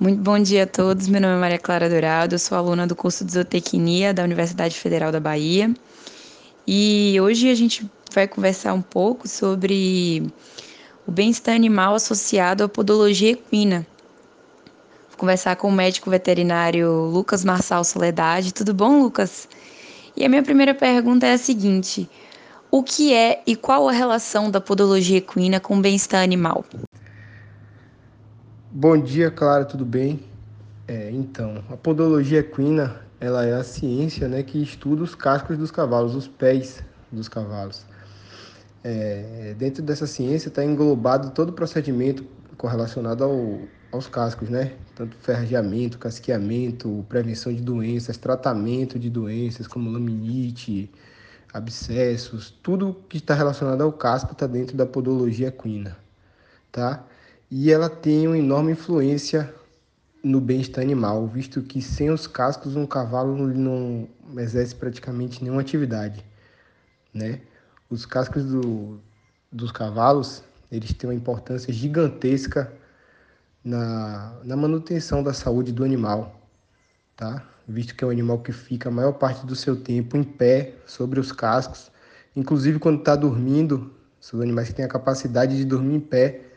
Muito bom dia a todos. Meu nome é Maria Clara Dourado, eu sou aluna do curso de Zootecnia da Universidade Federal da Bahia. E hoje a gente vai conversar um pouco sobre o bem-estar animal associado à podologia equina. Vou conversar com o médico veterinário Lucas Marçal Soledade. Tudo bom, Lucas? E a minha primeira pergunta é a seguinte: o que é e qual a relação da podologia equina com o bem-estar animal? Bom dia, Clara, tudo bem? É, então, a podologia equina ela é a ciência né, que estuda os cascos dos cavalos, os pés dos cavalos. É, dentro dessa ciência está englobado todo o procedimento correlacionado ao, aos cascos, né? Tanto ferrageamento, casqueamento, prevenção de doenças, tratamento de doenças como laminite, abscessos, tudo que está relacionado ao casco está dentro da podologia equina, tá? E ela tem uma enorme influência no bem-estar animal, visto que sem os cascos um cavalo não exerce praticamente nenhuma atividade, né? Os cascos do, dos cavalos, eles têm uma importância gigantesca na, na manutenção da saúde do animal, tá? Visto que é um animal que fica a maior parte do seu tempo em pé sobre os cascos, inclusive quando está dormindo, são animais que têm a capacidade de dormir em pé,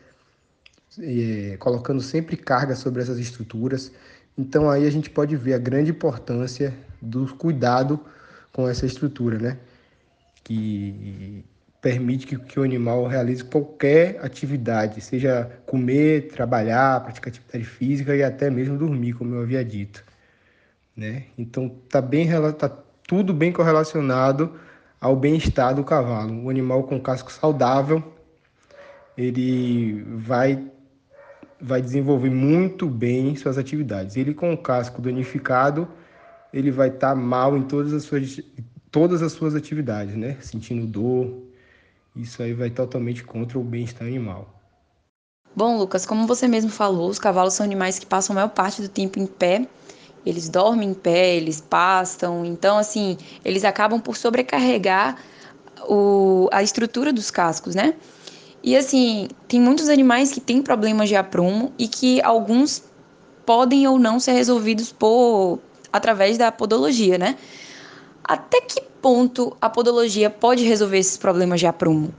é, colocando sempre carga sobre essas estruturas. Então aí a gente pode ver a grande importância do cuidado com essa estrutura, né? Que permite que, que o animal realize qualquer atividade, seja comer, trabalhar, praticar atividade física e até mesmo dormir, como eu havia dito, né? Então tá bem tá tudo bem correlacionado ao bem-estar do cavalo. O animal com casco saudável, ele vai vai desenvolver muito bem suas atividades. Ele com o casco danificado, ele vai estar tá mal em todas as suas todas as suas atividades, né? Sentindo dor. Isso aí vai totalmente contra o bem-estar animal. Bom, Lucas, como você mesmo falou, os cavalos são animais que passam a maior parte do tempo em pé. Eles dormem em pé, eles pastam, então assim, eles acabam por sobrecarregar o, a estrutura dos cascos, né? E assim, tem muitos animais que têm problemas de aprumo e que alguns podem ou não ser resolvidos por através da podologia, né? Até que ponto a podologia pode resolver esses problemas de aprumo?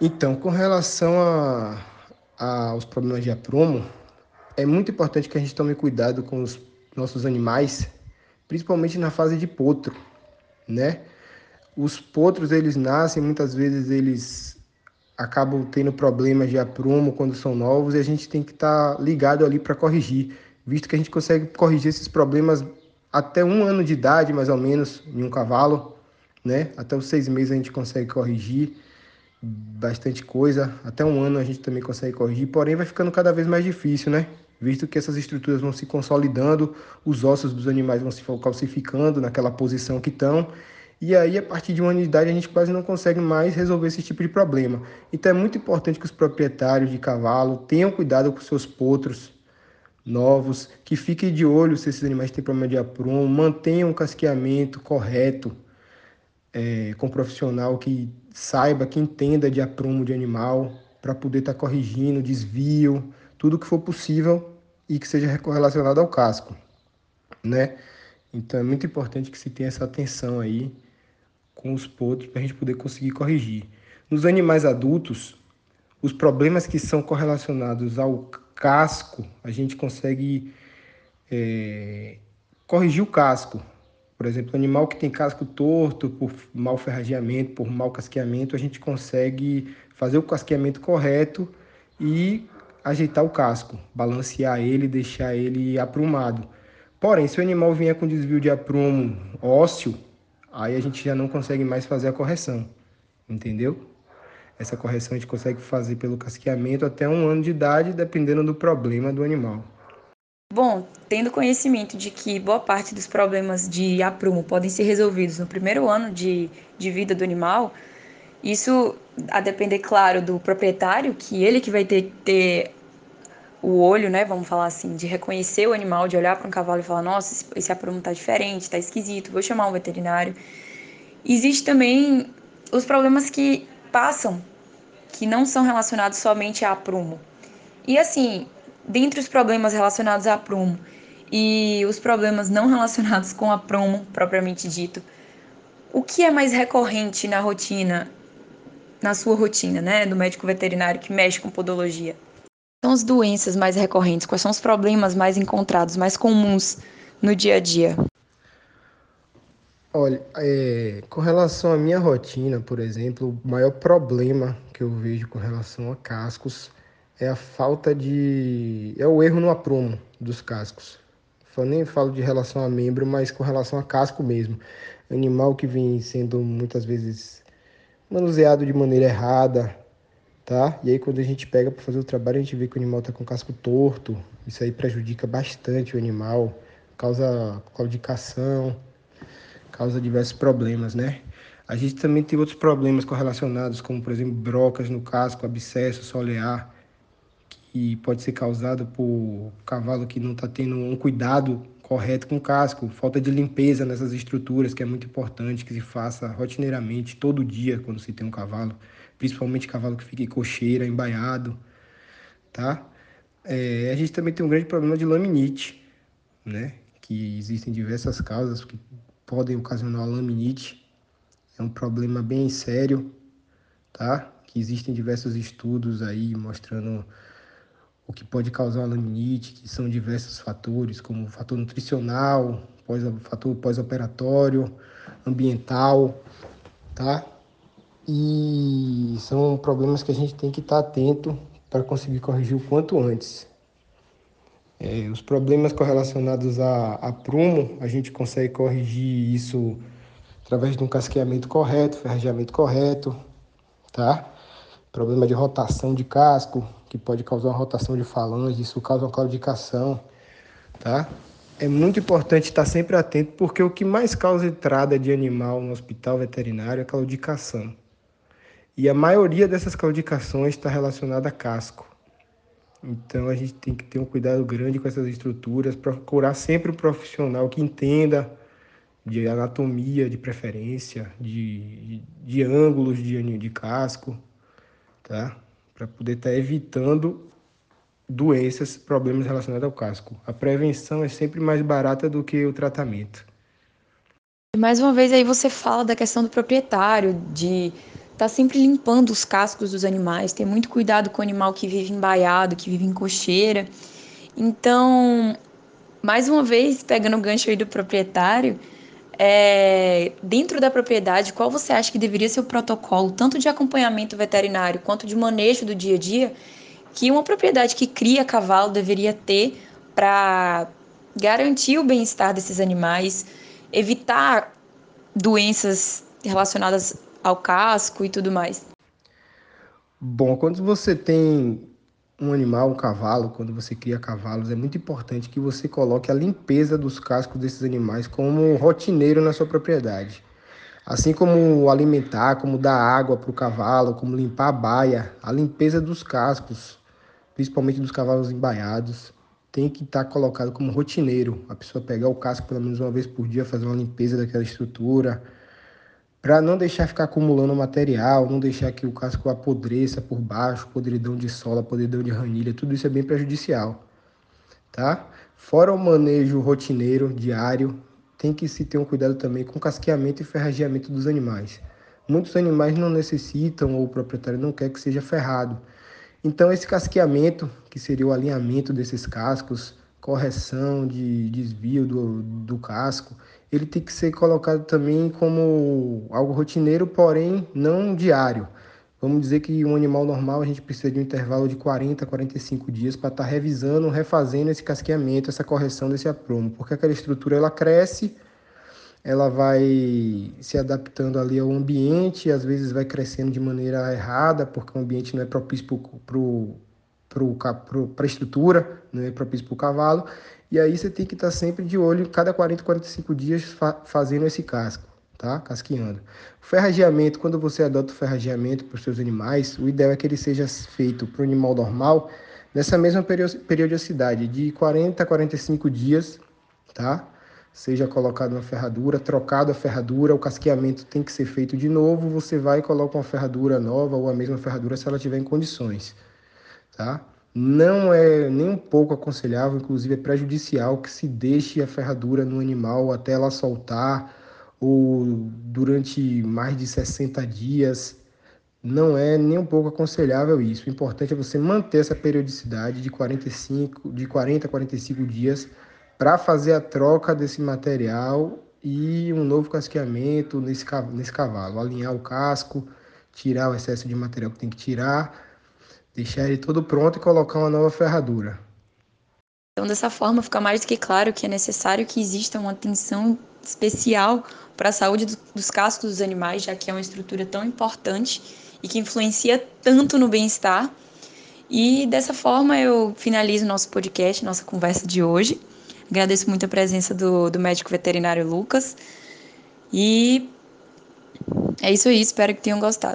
Então, com relação a, a, aos problemas de aprumo, é muito importante que a gente tome cuidado com os nossos animais, principalmente na fase de potro, né? Os potros, eles nascem, muitas vezes eles acabam tendo problemas de aprumo quando são novos e a gente tem que estar tá ligado ali para corrigir, visto que a gente consegue corrigir esses problemas até um ano de idade, mais ou menos, em um cavalo, né? Até os seis meses a gente consegue corrigir bastante coisa, até um ano a gente também consegue corrigir, porém vai ficando cada vez mais difícil, né? Visto que essas estruturas vão se consolidando, os ossos dos animais vão se calcificando naquela posição que estão e aí, a partir de uma unidade, a gente quase não consegue mais resolver esse tipo de problema. Então, é muito importante que os proprietários de cavalo tenham cuidado com seus potros novos, que fiquem de olho se esses animais têm problema de aprumo, mantenham um casqueamento correto é, com um profissional que saiba, que entenda de aprumo de animal, para poder estar tá corrigindo desvio, tudo que for possível e que seja relacionado ao casco, né? Então é muito importante que se tenha essa atenção aí com os potros para a gente poder conseguir corrigir. Nos animais adultos, os problemas que são correlacionados ao casco, a gente consegue é, corrigir o casco. Por exemplo, animal que tem casco torto por mau ferrageamento, por mau casqueamento, a gente consegue fazer o casqueamento correto e ajeitar o casco, balancear ele, deixar ele aprumado. Porém, se o animal vier com desvio de aprumo ósseo, aí a gente já não consegue mais fazer a correção, entendeu? Essa correção a gente consegue fazer pelo casqueamento até um ano de idade, dependendo do problema do animal. Bom, tendo conhecimento de que boa parte dos problemas de aprumo podem ser resolvidos no primeiro ano de, de vida do animal, isso a depender, claro, do proprietário, que ele que vai ter, ter o olho, né, vamos falar assim, de reconhecer o animal, de olhar para um cavalo e falar, nossa, esse aprumo está diferente, está esquisito, vou chamar um veterinário. Existe também os problemas que passam, que não são relacionados somente a aprumo. E assim, dentre os problemas relacionados a prumo e os problemas não relacionados com a promo propriamente dito, o que é mais recorrente na rotina, na sua rotina, né, do médico veterinário que mexe com podologia? São as doenças mais recorrentes? Quais são os problemas mais encontrados, mais comuns no dia a dia? Olha, é, com relação à minha rotina, por exemplo, o maior problema que eu vejo com relação a cascos é a falta de. é o erro no aprumo dos cascos. Eu nem falo de relação a membro, mas com relação a casco mesmo. Animal que vem sendo muitas vezes manuseado de maneira errada, tá? E aí quando a gente pega para fazer o trabalho, a gente vê que o animal está com o casco torto. Isso aí prejudica bastante o animal, causa claudicação, causa diversos problemas, né? A gente também tem outros problemas correlacionados, como por exemplo brocas no casco, abscesso solear que pode ser causado por cavalo que não está tendo um cuidado correto com casco, falta de limpeza nessas estruturas, que é muito importante que se faça rotineiramente, todo dia, quando se tem um cavalo, principalmente cavalo que fique cocheira, embaiado, tá? É, a gente também tem um grande problema de laminite, né? Que existem diversas causas que podem ocasionar laminite. É um problema bem sério, tá? Que existem diversos estudos aí mostrando o que pode causar uma laminite, que são diversos fatores, como fator nutricional, pós, fator pós-operatório, ambiental, tá? E são problemas que a gente tem que estar atento para conseguir corrigir o quanto antes. É, os problemas correlacionados a, a prumo, a gente consegue corrigir isso através de um casqueamento correto, ferrageamento correto, tá? Problema de rotação de casco, que pode causar uma rotação de falange, isso causa uma claudicação, tá? É muito importante estar sempre atento, porque o que mais causa entrada de animal no hospital veterinário é claudicação. E a maioria dessas claudicações está relacionada a casco. Então a gente tem que ter um cuidado grande com essas estruturas, procurar sempre um profissional que entenda de anatomia, de preferência, de, de, de ângulos de, de casco, tá? Para poder estar tá evitando doenças, problemas relacionados ao casco. A prevenção é sempre mais barata do que o tratamento. Mais uma vez aí você fala da questão do proprietário, de estar tá sempre limpando os cascos dos animais, ter muito cuidado com o animal que vive embaiado, que vive em cocheira. Então, mais uma vez, pegando o gancho aí do proprietário, é, dentro da propriedade, qual você acha que deveria ser o protocolo, tanto de acompanhamento veterinário quanto de manejo do dia a dia, que uma propriedade que cria cavalo deveria ter para garantir o bem-estar desses animais, evitar doenças relacionadas ao casco e tudo mais? Bom, quando você tem um animal, um cavalo, quando você cria cavalos, é muito importante que você coloque a limpeza dos cascos desses animais como rotineiro na sua propriedade. Assim como alimentar, como dar água para o cavalo, como limpar a baia, a limpeza dos cascos, principalmente dos cavalos embaiados, tem que estar tá colocado como rotineiro. A pessoa pegar o casco pelo menos uma vez por dia, fazer uma limpeza daquela estrutura, para não deixar ficar acumulando material, não deixar que o casco apodreça por baixo, podridão de sola, podridão de ranilha, tudo isso é bem prejudicial, tá? Fora o manejo rotineiro, diário, tem que se ter um cuidado também com casqueamento e ferrageamento dos animais. Muitos animais não necessitam ou o proprietário não quer que seja ferrado. Então esse casqueamento, que seria o alinhamento desses cascos, correção de desvio do, do casco, ele tem que ser colocado também como algo rotineiro, porém não diário. Vamos dizer que um animal normal a gente precisa de um intervalo de 40 a 45 dias para estar tá revisando, refazendo esse casqueamento, essa correção desse aprumo, porque aquela estrutura ela cresce, ela vai se adaptando ali ao ambiente, às vezes vai crescendo de maneira errada, porque o ambiente não é propício para a estrutura, não é propício para o cavalo, e aí você tem que estar sempre de olho, cada 40, 45 dias, fa fazendo esse casco, tá? Casqueando. Ferrageamento, quando você adota o ferrageamento para os seus animais, o ideal é que ele seja feito para o animal normal nessa mesma periodicidade, de 40 a 45 dias, tá? Seja colocado uma ferradura, trocado a ferradura, o casqueamento tem que ser feito de novo, você vai e coloca uma ferradura nova ou a mesma ferradura se ela tiver em condições, tá? Não é nem um pouco aconselhável, inclusive é prejudicial que se deixe a ferradura no animal até ela soltar ou durante mais de 60 dias. Não é nem um pouco aconselhável isso. O importante é você manter essa periodicidade de 45, de 40 a 45 dias para fazer a troca desse material e um novo casqueamento nesse, nesse cavalo. Alinhar o casco, tirar o excesso de material que tem que tirar, deixar ele todo pronto e colocar uma nova ferradura. Então, dessa forma, fica mais do que claro que é necessário que exista uma atenção especial para a saúde dos cascos dos animais, já que é uma estrutura tão importante e que influencia tanto no bem-estar. E dessa forma eu finalizo nosso podcast, nossa conversa de hoje. Agradeço muito a presença do, do médico veterinário Lucas. E é isso aí, espero que tenham gostado.